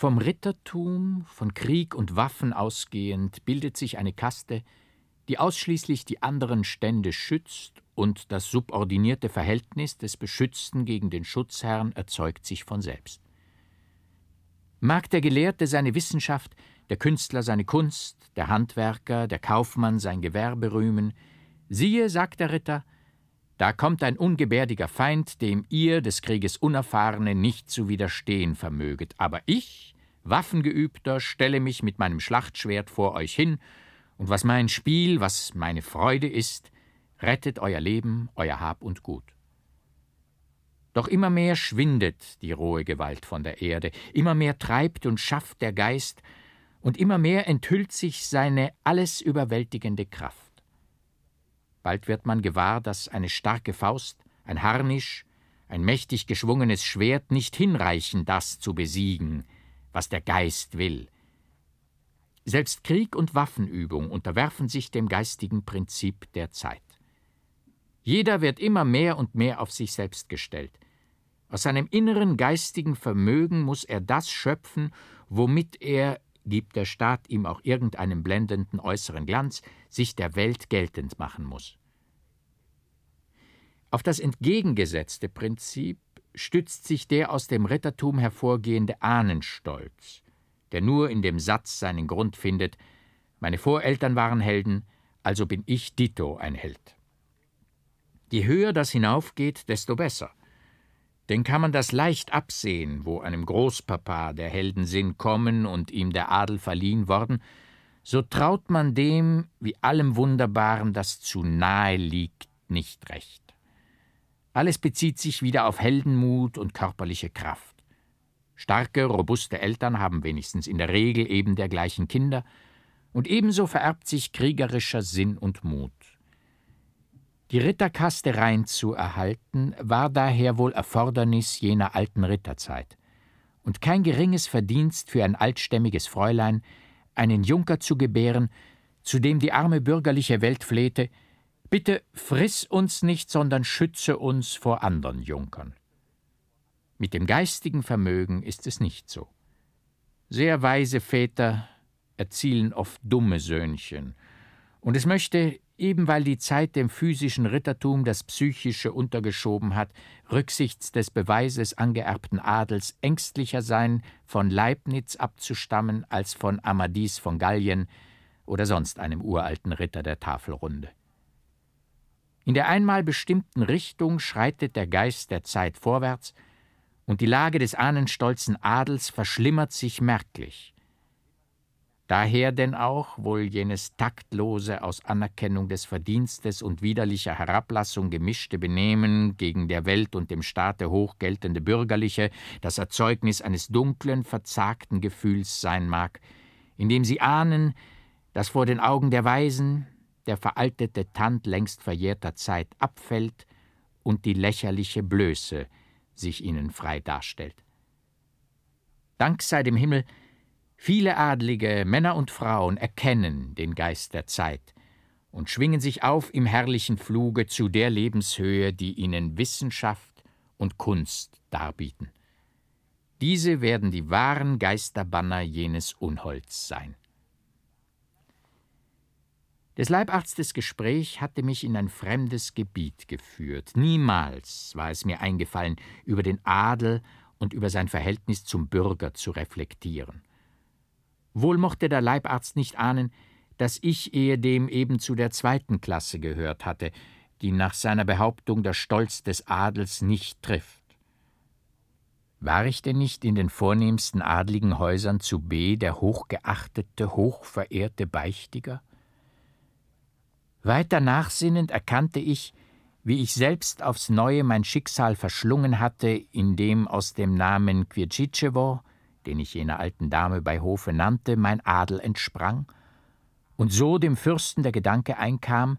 Vom Rittertum, von Krieg und Waffen ausgehend, bildet sich eine Kaste, die ausschließlich die anderen Stände schützt, und das subordinierte Verhältnis des Beschützten gegen den Schutzherrn erzeugt sich von selbst. Mag der Gelehrte seine Wissenschaft, der Künstler seine Kunst, der Handwerker, der Kaufmann sein Gewerbe rühmen, siehe, sagt der Ritter, da kommt ein ungebärdiger Feind, dem ihr, des Krieges Unerfahrene, nicht zu widerstehen vermöget. Aber ich, Waffengeübter, stelle mich mit meinem Schlachtschwert vor euch hin, und was mein Spiel, was meine Freude ist, rettet euer Leben, euer Hab und Gut. Doch immer mehr schwindet die rohe Gewalt von der Erde, immer mehr treibt und schafft der Geist, und immer mehr enthüllt sich seine alles überwältigende Kraft. Bald wird man gewahr, dass eine starke Faust, ein Harnisch, ein mächtig geschwungenes Schwert nicht hinreichen, das zu besiegen, was der Geist will. Selbst Krieg und Waffenübung unterwerfen sich dem geistigen Prinzip der Zeit. Jeder wird immer mehr und mehr auf sich selbst gestellt. Aus seinem inneren geistigen Vermögen muss er das schöpfen, womit er gibt der Staat ihm auch irgendeinen blendenden äußeren Glanz, sich der Welt geltend machen muss. Auf das entgegengesetzte Prinzip stützt sich der aus dem Rittertum hervorgehende Ahnenstolz, der nur in dem Satz seinen Grund findet, meine Voreltern waren Helden, also bin ich dito ein Held. Je höher das hinaufgeht, desto besser. Denn kann man das leicht absehen, wo einem Großpapa der Heldensinn kommen und ihm der Adel verliehen worden, so traut man dem, wie allem Wunderbaren, das zu nahe liegt, nicht recht. Alles bezieht sich wieder auf Heldenmut und körperliche Kraft. Starke, robuste Eltern haben wenigstens in der Regel eben dergleichen Kinder, und ebenso vererbt sich kriegerischer Sinn und Mut. Die Ritterkaste rein zu erhalten, war daher wohl Erfordernis jener alten Ritterzeit und kein geringes Verdienst für ein altstämmiges Fräulein, einen Junker zu gebären, zu dem die arme bürgerliche Welt flehte, bitte friss uns nicht, sondern schütze uns vor andern Junkern. Mit dem geistigen Vermögen ist es nicht so. Sehr weise Väter erzielen oft dumme Söhnchen, und es möchte eben weil die Zeit dem physischen Rittertum das Psychische untergeschoben hat, rücksichts des Beweises angeerbten Adels ängstlicher sein, von Leibniz abzustammen, als von Amadis von Gallien oder sonst einem uralten Ritter der Tafelrunde. In der einmal bestimmten Richtung schreitet der Geist der Zeit vorwärts, und die Lage des ahnenstolzen Adels verschlimmert sich merklich. Daher denn auch wohl jenes taktlose, aus Anerkennung des Verdienstes und widerlicher Herablassung gemischte Benehmen gegen der Welt und dem Staate hochgeltende Bürgerliche, das Erzeugnis eines dunklen, verzagten Gefühls sein mag, in dem sie ahnen, dass vor den Augen der Weisen der veraltete Tand längst verjährter Zeit abfällt und die lächerliche Blöße sich ihnen frei darstellt. Dank sei dem Himmel, Viele Adlige, Männer und Frauen erkennen den Geist der Zeit und schwingen sich auf im herrlichen Fluge zu der Lebenshöhe, die ihnen Wissenschaft und Kunst darbieten. Diese werden die wahren Geisterbanner jenes Unholds sein. Des Leibarztes Gespräch hatte mich in ein fremdes Gebiet geführt. Niemals war es mir eingefallen, über den Adel und über sein Verhältnis zum Bürger zu reflektieren. Wohl mochte der Leibarzt nicht ahnen, dass ich ehedem eben zu der zweiten Klasse gehört hatte, die nach seiner Behauptung der Stolz des Adels nicht trifft. War ich denn nicht in den vornehmsten adligen Häusern zu B der hochgeachtete, hochverehrte Beichtiger? Weiter nachsinnend erkannte ich, wie ich selbst aufs Neue mein Schicksal verschlungen hatte, indem aus dem Namen Quircicevo den ich jener alten Dame bei Hofe nannte, mein Adel entsprang, und so dem Fürsten der Gedanke einkam,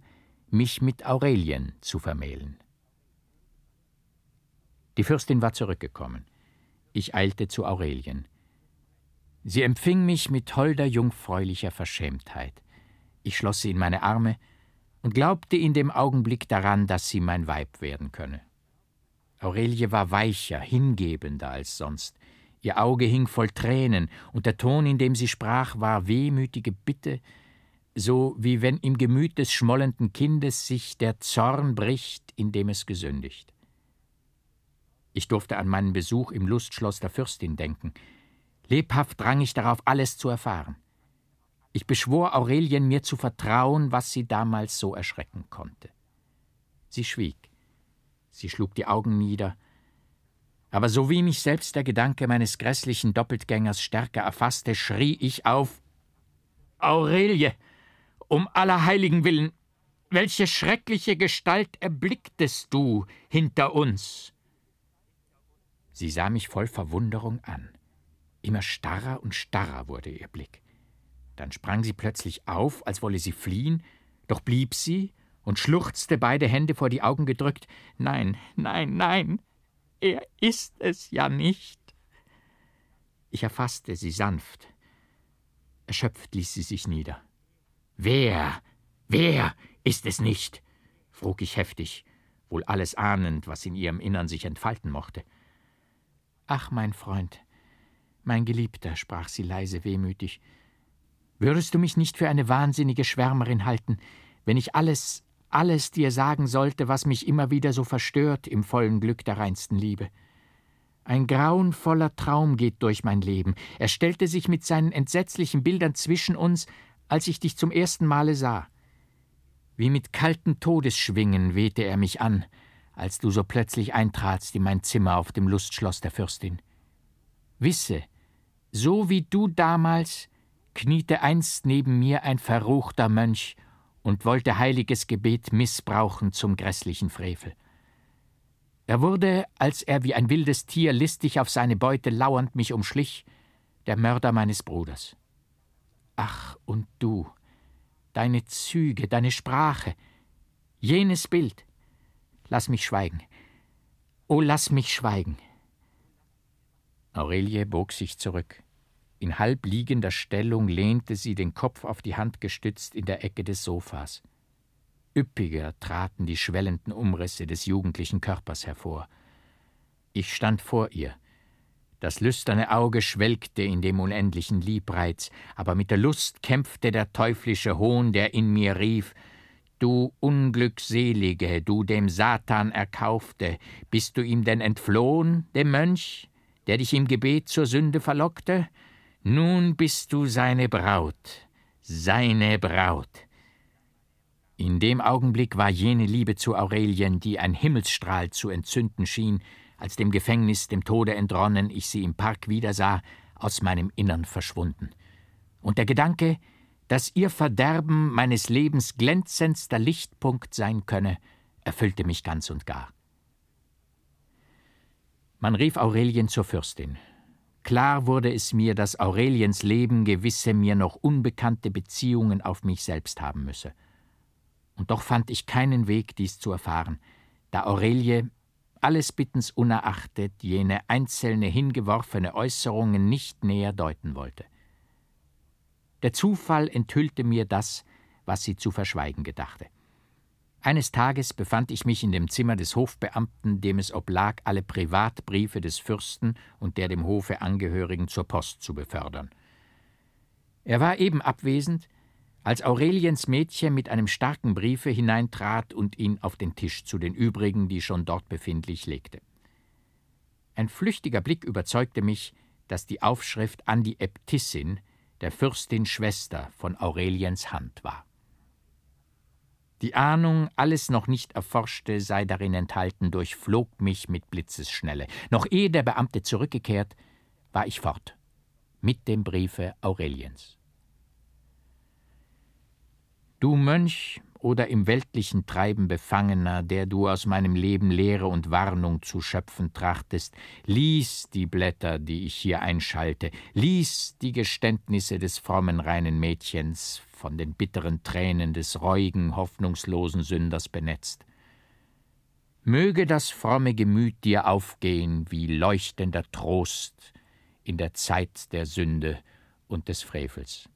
mich mit Aurelien zu vermählen. Die Fürstin war zurückgekommen. Ich eilte zu Aurelien. Sie empfing mich mit holder jungfräulicher Verschämtheit. Ich schloss sie in meine Arme und glaubte in dem Augenblick daran, dass sie mein Weib werden könne. Aurelie war weicher, hingebender als sonst. Ihr Auge hing voll Tränen, und der Ton, in dem sie sprach, war wehmütige Bitte, so wie wenn im Gemüt des schmollenden Kindes sich der Zorn bricht, indem es gesündigt. Ich durfte an meinen Besuch im Lustschloss der Fürstin denken. Lebhaft drang ich darauf, alles zu erfahren. Ich beschwor Aurelien, mir zu vertrauen, was sie damals so erschrecken konnte. Sie schwieg. Sie schlug die Augen nieder. Aber so wie mich selbst der Gedanke meines grässlichen Doppeltgängers stärker erfasste, schrie ich auf: Aurelie, um aller Heiligen willen, welche schreckliche Gestalt erblicktest du hinter uns? Sie sah mich voll Verwunderung an. Immer starrer und starrer wurde ihr Blick. Dann sprang sie plötzlich auf, als wolle sie fliehen, doch blieb sie und schluchzte beide Hände vor die Augen gedrückt. Nein, nein, nein, er ist es ja nicht. Ich erfasste sie sanft. Erschöpft ließ sie sich nieder. Wer, wer ist es nicht? frug ich heftig, wohl alles ahnend, was in ihrem Innern sich entfalten mochte. Ach, mein Freund, mein Geliebter, sprach sie leise wehmütig, würdest du mich nicht für eine wahnsinnige Schwärmerin halten, wenn ich alles, alles dir sagen sollte, was mich immer wieder so verstört im vollen Glück der reinsten Liebe? Ein grauenvoller Traum geht durch mein Leben. Er stellte sich mit seinen entsetzlichen Bildern zwischen uns, als ich dich zum ersten Male sah. Wie mit kalten Todesschwingen wehte er mich an, als du so plötzlich eintratst in mein Zimmer auf dem Lustschloss der Fürstin. Wisse, so wie du damals, kniete einst neben mir ein verruchter Mönch und wollte heiliges Gebet missbrauchen zum grässlichen Frevel. Er wurde, als er wie ein wildes Tier listig auf seine Beute lauernd mich umschlich, der Mörder meines Bruders. Ach, und du, deine Züge, deine Sprache, jenes Bild, Lass mich schweigen. Oh, lass mich schweigen. Aurelie bog sich zurück. In halb liegender Stellung lehnte sie den Kopf auf die Hand gestützt in der Ecke des Sofas. Üppiger traten die schwellenden Umrisse des jugendlichen Körpers hervor. Ich stand vor ihr. Das lüsterne Auge schwelgte in dem unendlichen Liebreiz, aber mit der Lust kämpfte der teuflische Hohn, der in mir rief Du Unglückselige, du dem Satan erkaufte, bist du ihm denn entflohen, dem Mönch, der dich im Gebet zur Sünde verlockte? Nun bist du seine Braut, seine Braut. In dem Augenblick war jene Liebe zu Aurelien, die ein Himmelsstrahl zu entzünden schien, als dem Gefängnis, dem Tode entronnen, ich sie im Park wiedersah, aus meinem Innern verschwunden. Und der Gedanke, dass ihr Verderben meines Lebens glänzendster Lichtpunkt sein könne, erfüllte mich ganz und gar. Man rief Aurelien zur Fürstin. Klar wurde es mir, dass Aureliens Leben gewisse mir noch unbekannte Beziehungen auf mich selbst haben müsse. Und doch fand ich keinen Weg, dies zu erfahren, da Aurelie, alles Bittens unerachtet, jene einzelne hingeworfene Äußerungen nicht näher deuten wollte. Der Zufall enthüllte mir das, was sie zu verschweigen gedachte. Eines Tages befand ich mich in dem Zimmer des Hofbeamten, dem es oblag, alle Privatbriefe des Fürsten und der dem Hofe Angehörigen zur Post zu befördern. Er war eben abwesend, als Aureliens Mädchen mit einem starken Briefe hineintrat und ihn auf den Tisch zu den übrigen, die schon dort befindlich, legte. Ein flüchtiger Blick überzeugte mich, dass die Aufschrift an die Äbtissin der Fürstin Schwester von Aureliens Hand war. Die Ahnung, alles noch nicht Erforschte sei darin enthalten, durchflog mich mit Blitzesschnelle. Noch ehe der Beamte zurückgekehrt, war ich fort, mit dem Briefe Aureliens. Du Mönch, oder im weltlichen Treiben Befangener, der du aus meinem Leben Lehre und Warnung zu schöpfen trachtest, lies die Blätter, die ich hier einschalte, lies die Geständnisse des frommen reinen Mädchens, von den bitteren Tränen des reuigen, hoffnungslosen Sünders benetzt. Möge das fromme Gemüt dir aufgehen wie leuchtender Trost in der Zeit der Sünde und des Frevels.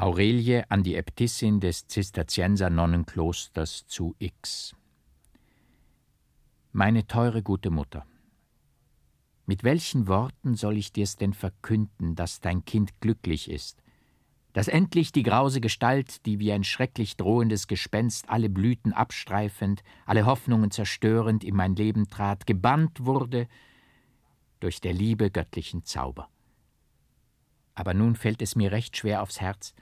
Aurelie an die Äbtissin des Zisterzienser-Nonnenklosters zu X. Meine teure gute Mutter, Mit welchen Worten soll ich dir's denn verkünden, dass dein Kind glücklich ist? Dass endlich die grause Gestalt, die wie ein schrecklich drohendes Gespenst alle Blüten abstreifend, alle Hoffnungen zerstörend in mein Leben trat, gebannt wurde durch der Liebe göttlichen Zauber. Aber nun fällt es mir recht schwer aufs Herz,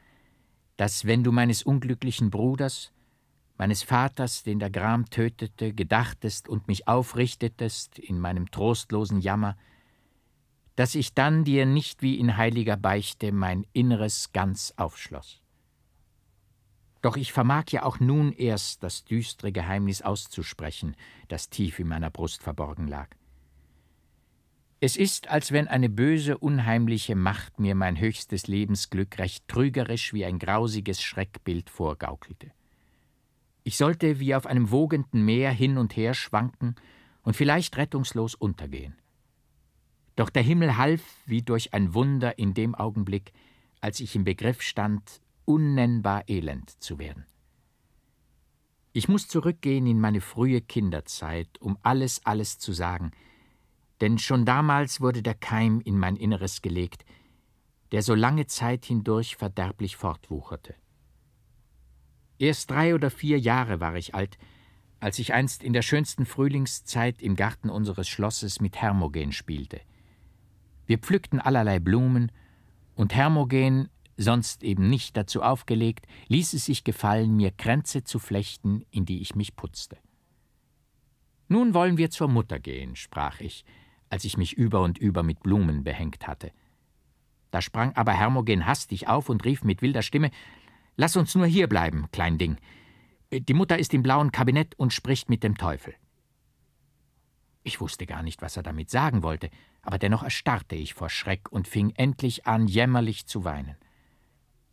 dass, wenn du meines unglücklichen Bruders, meines Vaters, den der Gram tötete, gedachtest und mich aufrichtetest in meinem trostlosen Jammer, dass ich dann dir nicht wie in heiliger Beichte mein Inneres ganz aufschloss. Doch ich vermag ja auch nun erst das düstere Geheimnis auszusprechen, das tief in meiner Brust verborgen lag. Es ist, als wenn eine böse, unheimliche Macht mir mein höchstes Lebensglück recht trügerisch wie ein grausiges Schreckbild vorgaukelte. Ich sollte wie auf einem wogenden Meer hin und her schwanken und vielleicht rettungslos untergehen. Doch der Himmel half wie durch ein Wunder in dem Augenblick, als ich im Begriff stand, unnennbar elend zu werden. Ich muss zurückgehen in meine frühe Kinderzeit, um alles, alles zu sagen, denn schon damals wurde der Keim in mein Inneres gelegt, der so lange Zeit hindurch verderblich fortwucherte. Erst drei oder vier Jahre war ich alt, als ich einst in der schönsten Frühlingszeit im Garten unseres Schlosses mit Hermogen spielte. Wir pflückten allerlei Blumen, und Hermogen, sonst eben nicht dazu aufgelegt, ließ es sich gefallen, mir Kränze zu flechten, in die ich mich putzte. Nun wollen wir zur Mutter gehen, sprach ich, als ich mich über und über mit Blumen behängt hatte. Da sprang aber Hermogen hastig auf und rief mit wilder Stimme Lass uns nur hier bleiben, klein Ding. Die Mutter ist im blauen Kabinett und spricht mit dem Teufel. Ich wusste gar nicht, was er damit sagen wollte, aber dennoch erstarrte ich vor Schreck und fing endlich an, jämmerlich zu weinen.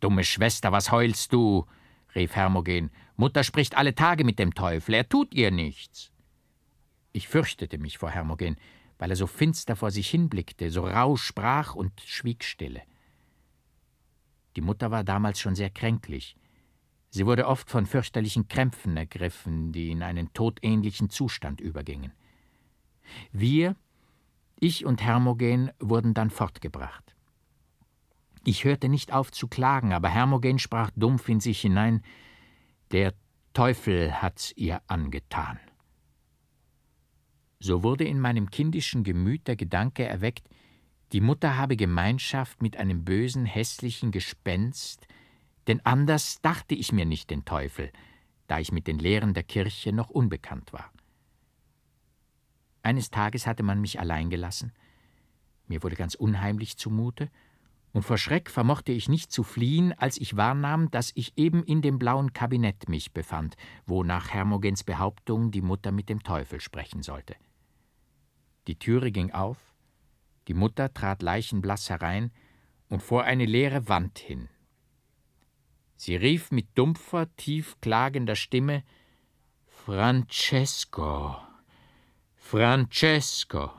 Dumme Schwester, was heulst du? rief Hermogen. Mutter spricht alle Tage mit dem Teufel, er tut ihr nichts. Ich fürchtete mich vor Hermogen, weil er so finster vor sich hinblickte, so rauh sprach und schwieg stille. Die Mutter war damals schon sehr kränklich. Sie wurde oft von fürchterlichen Krämpfen ergriffen, die in einen todähnlichen Zustand übergingen. Wir, ich und Hermogen, wurden dann fortgebracht. Ich hörte nicht auf zu klagen, aber Hermogen sprach dumpf in sich hinein: Der Teufel hat's ihr angetan. So wurde in meinem kindischen Gemüt der Gedanke erweckt, die Mutter habe Gemeinschaft mit einem bösen, hässlichen Gespenst, denn anders dachte ich mir nicht den Teufel, da ich mit den Lehren der Kirche noch unbekannt war. Eines Tages hatte man mich allein gelassen, mir wurde ganz unheimlich zumute, und vor Schreck vermochte ich nicht zu fliehen, als ich wahrnahm, dass ich eben in dem blauen Kabinett mich befand, wo nach Hermogens Behauptung die Mutter mit dem Teufel sprechen sollte. Die Türe ging auf, die Mutter trat leichenblaß herein und vor eine leere Wand hin. Sie rief mit dumpfer, tief klagender Stimme Francesco, Francesco.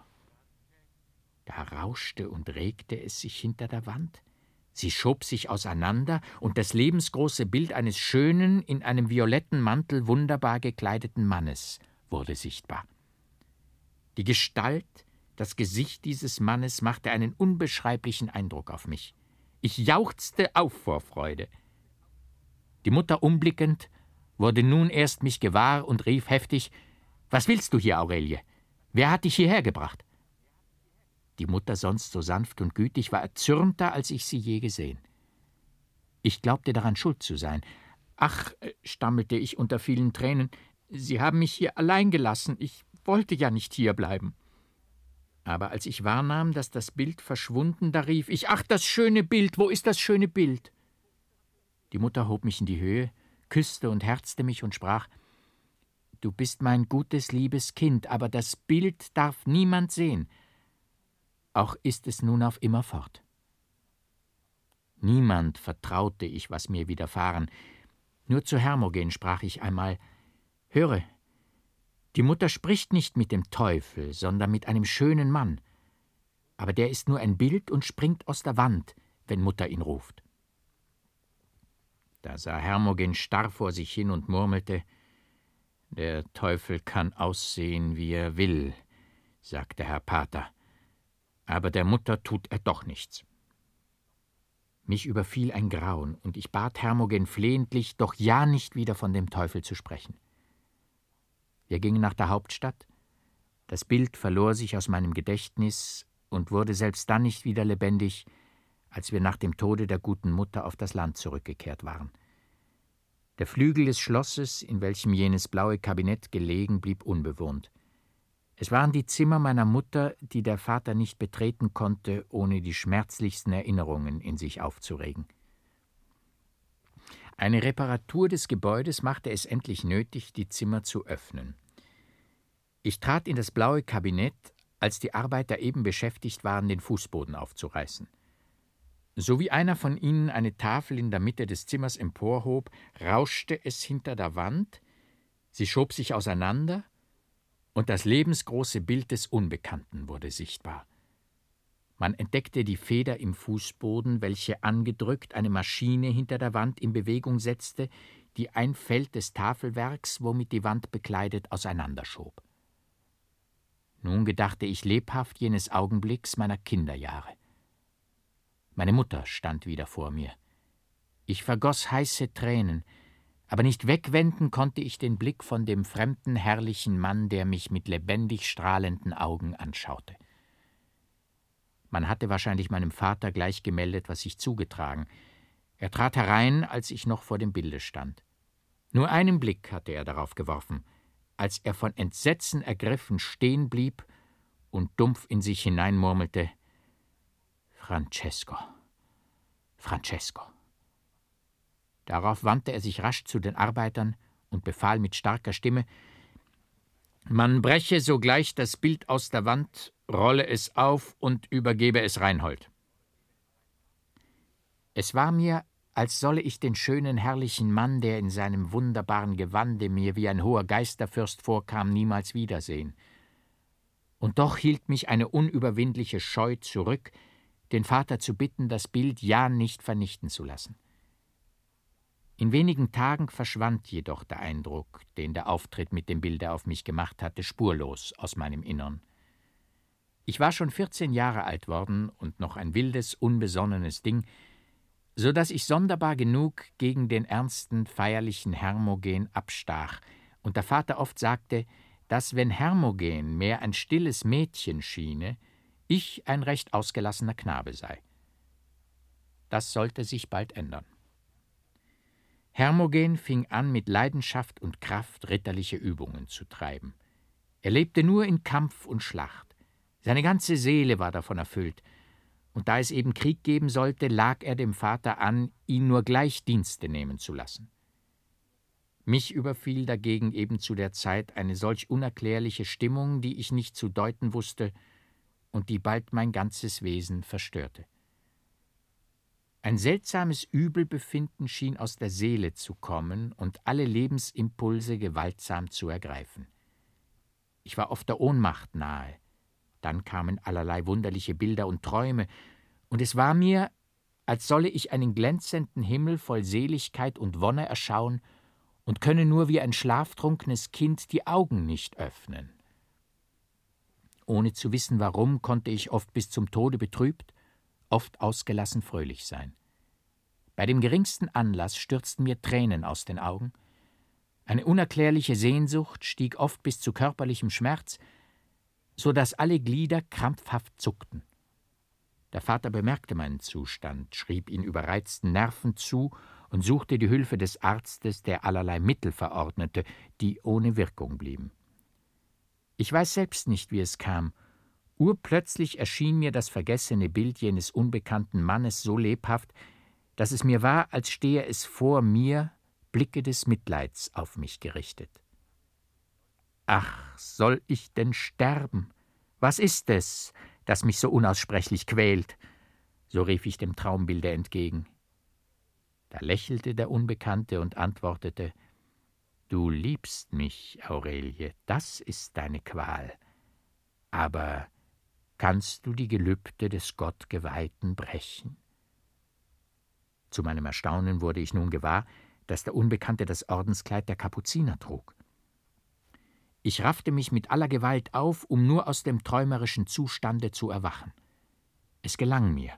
Da rauschte und regte es sich hinter der Wand. Sie schob sich auseinander, und das lebensgroße Bild eines schönen, in einem violetten Mantel wunderbar gekleideten Mannes wurde sichtbar. Die Gestalt, das Gesicht dieses Mannes machte einen unbeschreiblichen Eindruck auf mich. Ich jauchzte auf vor Freude. Die Mutter umblickend, wurde nun erst mich gewahr und rief heftig Was willst du hier, Aurelie? Wer hat dich hierher gebracht? Die Mutter, sonst so sanft und gütig, war erzürnter, als ich sie je gesehen. Ich glaubte daran schuld zu sein. Ach, stammelte ich unter vielen Tränen, Sie haben mich hier allein gelassen. Ich wollte ja nicht hierbleiben. Aber als ich wahrnahm, dass das Bild verschwunden, da rief ich Ach, das schöne Bild, wo ist das schöne Bild? Die Mutter hob mich in die Höhe, küsste und herzte mich und sprach Du bist mein gutes, liebes Kind, aber das Bild darf niemand sehen. Auch ist es nun auf immer fort. Niemand vertraute ich, was mir widerfahren. Nur zu Hermogen sprach ich einmal Höre, die Mutter spricht nicht mit dem Teufel, sondern mit einem schönen Mann. Aber der ist nur ein Bild und springt aus der Wand, wenn Mutter ihn ruft. Da sah Hermogen starr vor sich hin und murmelte Der Teufel kann aussehen, wie er will, sagte Herr Pater, aber der Mutter tut er doch nichts. Mich überfiel ein Grauen, und ich bat Hermogen flehentlich, doch ja nicht wieder von dem Teufel zu sprechen. Wir gingen nach der Hauptstadt. Das Bild verlor sich aus meinem Gedächtnis und wurde selbst dann nicht wieder lebendig, als wir nach dem Tode der guten Mutter auf das Land zurückgekehrt waren. Der Flügel des Schlosses, in welchem jenes blaue Kabinett gelegen, blieb unbewohnt. Es waren die Zimmer meiner Mutter, die der Vater nicht betreten konnte, ohne die schmerzlichsten Erinnerungen in sich aufzuregen. Eine Reparatur des Gebäudes machte es endlich nötig, die Zimmer zu öffnen. Ich trat in das blaue Kabinett, als die Arbeiter eben beschäftigt waren, den Fußboden aufzureißen. So wie einer von ihnen eine Tafel in der Mitte des Zimmers emporhob, rauschte es hinter der Wand, sie schob sich auseinander, und das lebensgroße Bild des Unbekannten wurde sichtbar. Man entdeckte die Feder im Fußboden, welche angedrückt eine Maschine hinter der Wand in Bewegung setzte, die ein Feld des Tafelwerks, womit die Wand bekleidet, auseinanderschob. Nun gedachte ich lebhaft jenes Augenblicks meiner Kinderjahre. Meine Mutter stand wieder vor mir. Ich vergoss heiße Tränen, aber nicht wegwenden konnte ich den Blick von dem fremden, herrlichen Mann, der mich mit lebendig strahlenden Augen anschaute. Man hatte wahrscheinlich meinem Vater gleich gemeldet, was sich zugetragen. Er trat herein, als ich noch vor dem Bilde stand. Nur einen Blick hatte er darauf geworfen, als er von Entsetzen ergriffen stehen blieb und dumpf in sich hineinmurmelte Francesco. Francesco. Darauf wandte er sich rasch zu den Arbeitern und befahl mit starker Stimme Man breche sogleich das Bild aus der Wand, rolle es auf und übergebe es Reinhold. Es war mir, als solle ich den schönen, herrlichen Mann, der in seinem wunderbaren Gewande mir wie ein hoher Geisterfürst vorkam, niemals wiedersehen. Und doch hielt mich eine unüberwindliche Scheu zurück, den Vater zu bitten, das Bild ja nicht vernichten zu lassen. In wenigen Tagen verschwand jedoch der Eindruck, den der Auftritt mit dem Bilde auf mich gemacht hatte, spurlos aus meinem Innern. Ich war schon vierzehn Jahre alt worden und noch ein wildes, unbesonnenes Ding, so dass ich sonderbar genug gegen den ernsten, feierlichen Hermogen abstach und der Vater oft sagte, dass, wenn Hermogen mehr ein stilles Mädchen schiene, ich ein recht ausgelassener Knabe sei. Das sollte sich bald ändern. Hermogen fing an, mit Leidenschaft und Kraft ritterliche Übungen zu treiben. Er lebte nur in Kampf und Schlacht. Seine ganze Seele war davon erfüllt, und da es eben Krieg geben sollte, lag er dem Vater an, ihn nur gleich Dienste nehmen zu lassen. Mich überfiel dagegen eben zu der Zeit eine solch unerklärliche Stimmung, die ich nicht zu deuten wusste und die bald mein ganzes Wesen verstörte. Ein seltsames Übelbefinden schien aus der Seele zu kommen und alle Lebensimpulse gewaltsam zu ergreifen. Ich war oft der Ohnmacht nahe. Dann kamen allerlei wunderliche Bilder und Träume, und es war mir, als solle ich einen glänzenden Himmel voll Seligkeit und Wonne erschauen und könne nur wie ein schlaftrunkenes Kind die Augen nicht öffnen. Ohne zu wissen warum, konnte ich oft bis zum Tode betrübt, oft ausgelassen fröhlich sein. Bei dem geringsten Anlass stürzten mir Tränen aus den Augen. Eine unerklärliche Sehnsucht stieg oft bis zu körperlichem Schmerz, so dass alle Glieder krampfhaft zuckten. Der Vater bemerkte meinen Zustand, schrieb ihn überreizten Nerven zu und suchte die Hilfe des Arztes, der allerlei Mittel verordnete, die ohne Wirkung blieben. Ich weiß selbst nicht, wie es kam, Urplötzlich erschien mir das vergessene Bild jenes unbekannten Mannes so lebhaft, dass es mir war, als stehe es vor mir, Blicke des Mitleids auf mich gerichtet. Ach, soll ich denn sterben? Was ist es, das mich so unaussprechlich quält? so rief ich dem Traumbilde entgegen. Da lächelte der Unbekannte und antwortete Du liebst mich, Aurelie, das ist deine Qual. Aber kannst du die Gelübde des Gottgeweihten brechen? Zu meinem Erstaunen wurde ich nun gewahr, dass der Unbekannte das Ordenskleid der Kapuziner trug. Ich raffte mich mit aller Gewalt auf, um nur aus dem träumerischen Zustande zu erwachen. Es gelang mir.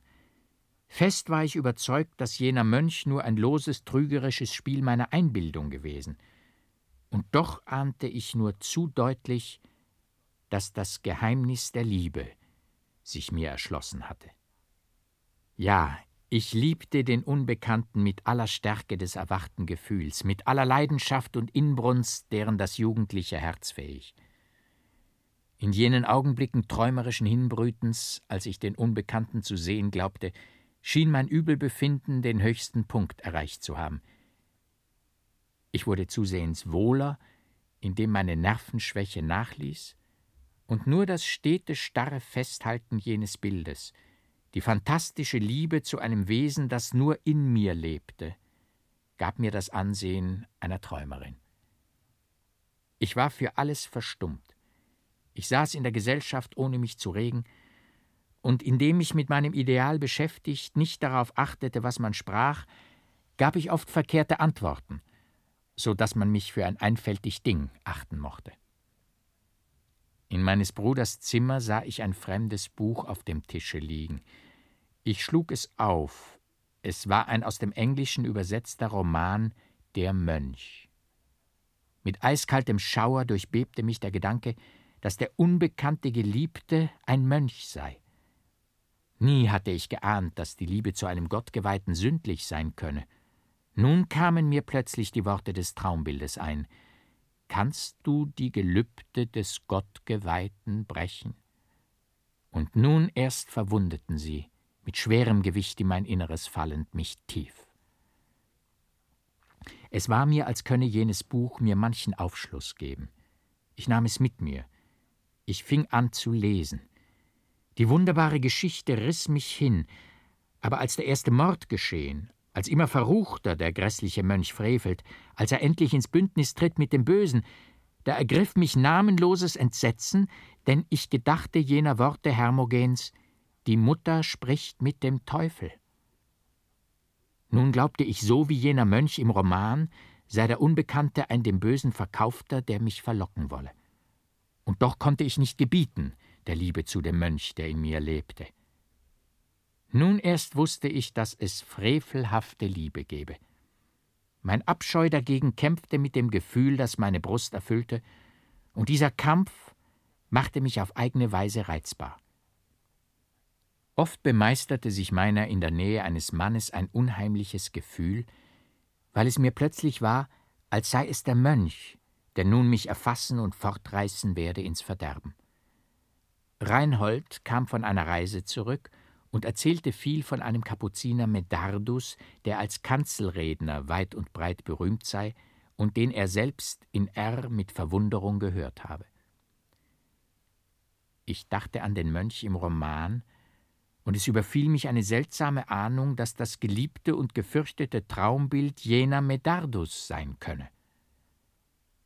Fest war ich überzeugt, dass jener Mönch nur ein loses, trügerisches Spiel meiner Einbildung gewesen. Und doch ahnte ich nur zu deutlich, dass das Geheimnis der Liebe sich mir erschlossen hatte. Ja, ich liebte den Unbekannten mit aller Stärke des erwachten Gefühls, mit aller Leidenschaft und Inbrunst, deren das jugendliche Herz fähig. In jenen Augenblicken träumerischen Hinbrütens, als ich den Unbekannten zu sehen glaubte, schien mein Übelbefinden den höchsten Punkt erreicht zu haben. Ich wurde zusehends wohler, indem meine Nervenschwäche nachließ, und nur das stete starre Festhalten jenes Bildes – die fantastische Liebe zu einem Wesen, das nur in mir lebte, gab mir das Ansehen einer Träumerin. Ich war für alles verstummt. Ich saß in der Gesellschaft, ohne mich zu regen, und indem ich mit meinem Ideal beschäftigt nicht darauf achtete, was man sprach, gab ich oft verkehrte Antworten, so dass man mich für ein einfältig Ding achten mochte. In meines Bruders Zimmer sah ich ein fremdes Buch auf dem Tische liegen. Ich schlug es auf. Es war ein aus dem Englischen übersetzter Roman Der Mönch. Mit eiskaltem Schauer durchbebte mich der Gedanke, dass der unbekannte Geliebte ein Mönch sei. Nie hatte ich geahnt, dass die Liebe zu einem Gottgeweihten sündlich sein könne. Nun kamen mir plötzlich die Worte des Traumbildes ein. Kannst du die Gelübde des Gottgeweihten brechen? Und nun erst verwundeten sie, mit schwerem Gewicht in mein Inneres fallend, mich tief. Es war mir, als könne jenes Buch mir manchen Aufschluss geben. Ich nahm es mit mir. Ich fing an zu lesen. Die wunderbare Geschichte riss mich hin, aber als der erste Mord geschehen, als immer verruchter der grässliche Mönch frevelt, als er endlich ins Bündnis tritt mit dem Bösen, da ergriff mich namenloses Entsetzen, denn ich gedachte jener Worte Hermogens, die Mutter spricht mit dem Teufel. Nun glaubte ich so wie jener Mönch im Roman, sei der Unbekannte ein dem Bösen Verkaufter, der mich verlocken wolle. Und doch konnte ich nicht gebieten, der Liebe zu dem Mönch, der in mir lebte. Nun erst wusste ich, dass es frevelhafte Liebe gebe. Mein Abscheu dagegen kämpfte mit dem Gefühl, das meine Brust erfüllte, und dieser Kampf machte mich auf eigene Weise reizbar. Oft bemeisterte sich meiner in der Nähe eines Mannes ein unheimliches Gefühl, weil es mir plötzlich war, als sei es der Mönch, der nun mich erfassen und fortreißen werde ins Verderben. Reinhold kam von einer Reise zurück und erzählte viel von einem Kapuziner Medardus, der als Kanzelredner weit und breit berühmt sei und den er selbst in R mit Verwunderung gehört habe. Ich dachte an den Mönch im Roman und es überfiel mich eine seltsame Ahnung, dass das geliebte und gefürchtete Traumbild jener Medardus sein könne.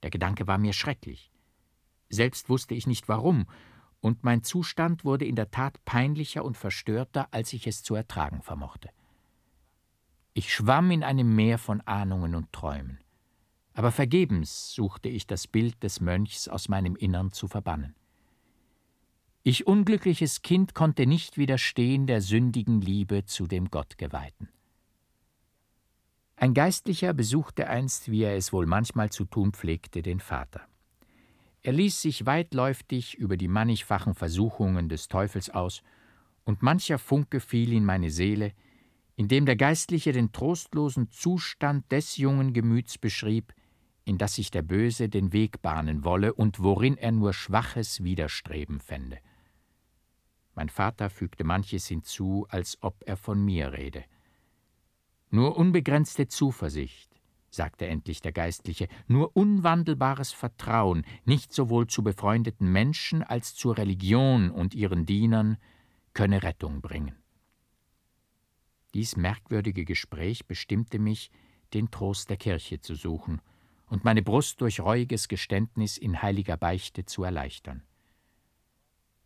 Der Gedanke war mir schrecklich. Selbst wusste ich nicht warum, und mein Zustand wurde in der Tat peinlicher und verstörter, als ich es zu ertragen vermochte. Ich schwamm in einem Meer von Ahnungen und Träumen, aber vergebens suchte ich das Bild des Mönchs aus meinem Innern zu verbannen. Ich unglückliches Kind konnte nicht widerstehen der sündigen Liebe zu dem Gottgeweihten. Ein Geistlicher besuchte einst, wie er es wohl manchmal zu tun pflegte, den Vater. Er ließ sich weitläuftig über die mannigfachen Versuchungen des Teufels aus, und mancher Funke fiel in meine Seele, indem der Geistliche den trostlosen Zustand des jungen Gemüts beschrieb, in das sich der Böse den Weg bahnen wolle und worin er nur schwaches Widerstreben fände. Mein Vater fügte manches hinzu, als ob er von mir rede. Nur unbegrenzte Zuversicht, sagte endlich der Geistliche, nur unwandelbares Vertrauen, nicht sowohl zu befreundeten Menschen als zur Religion und ihren Dienern, könne Rettung bringen. Dies merkwürdige Gespräch bestimmte mich, den Trost der Kirche zu suchen und meine Brust durch reuiges Geständnis in heiliger Beichte zu erleichtern.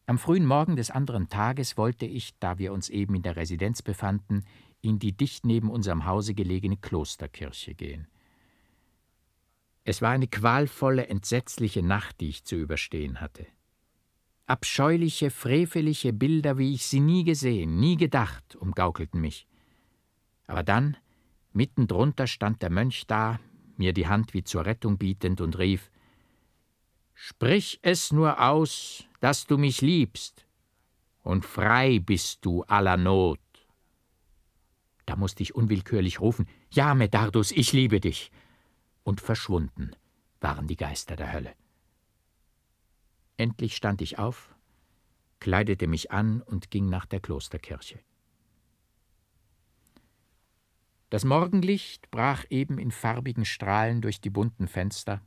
Am frühen Morgen des anderen Tages wollte ich, da wir uns eben in der Residenz befanden, in die dicht neben unserem Hause gelegene Klosterkirche gehen. Es war eine qualvolle, entsetzliche Nacht, die ich zu überstehen hatte. Abscheuliche, freveliche Bilder, wie ich sie nie gesehen, nie gedacht, umgaukelten mich. Aber dann, mitten drunter, stand der Mönch da, mir die Hand wie zur Rettung bietend und rief: Sprich es nur aus, dass du mich liebst, und frei bist du aller Not. Da musste ich unwillkürlich rufen: Ja, Medardus, ich liebe dich. Und verschwunden waren die Geister der Hölle. Endlich stand ich auf, kleidete mich an und ging nach der Klosterkirche. Das Morgenlicht brach eben in farbigen Strahlen durch die bunten Fenster,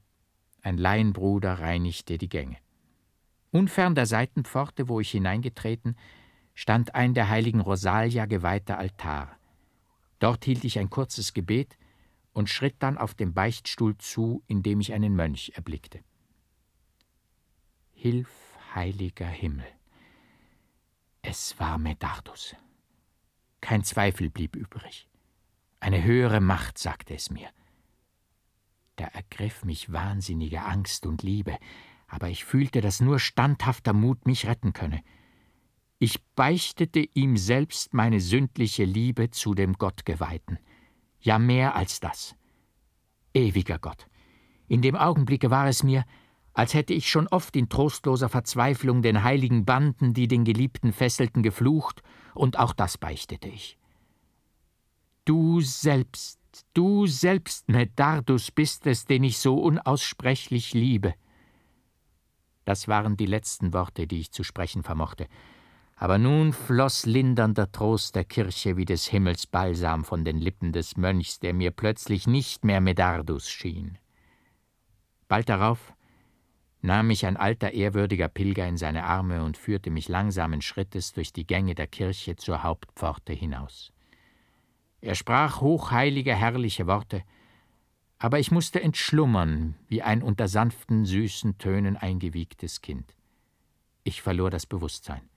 ein Laienbruder reinigte die Gänge. Unfern der Seitenpforte, wo ich hineingetreten, stand ein der heiligen Rosalia geweihter Altar. Dort hielt ich ein kurzes Gebet und schritt dann auf dem Beichtstuhl zu, in dem ich einen Mönch erblickte. Hilf, heiliger Himmel! Es war Medardus. Kein Zweifel blieb übrig. Eine höhere Macht sagte es mir. Da ergriff mich wahnsinnige Angst und Liebe, aber ich fühlte, dass nur standhafter Mut mich retten könne. Ich beichtete ihm selbst meine sündliche Liebe zu dem Gottgeweihten. Ja, mehr als das. Ewiger Gott, in dem Augenblicke war es mir, als hätte ich schon oft in trostloser Verzweiflung den heiligen Banden, die den Geliebten fesselten, geflucht, und auch das beichtete ich. Du selbst, du selbst, Medardus, bist es, den ich so unaussprechlich liebe. Das waren die letzten Worte, die ich zu sprechen vermochte, aber nun floß lindernder Trost der Kirche wie des Himmels Balsam von den Lippen des Mönchs, der mir plötzlich nicht mehr Medardus schien. Bald darauf nahm mich ein alter, ehrwürdiger Pilger in seine Arme und führte mich langsamen Schrittes durch die Gänge der Kirche zur Hauptpforte hinaus. Er sprach hochheilige, herrliche Worte, aber ich musste entschlummern, wie ein unter sanften, süßen Tönen eingewiegtes Kind. Ich verlor das Bewusstsein.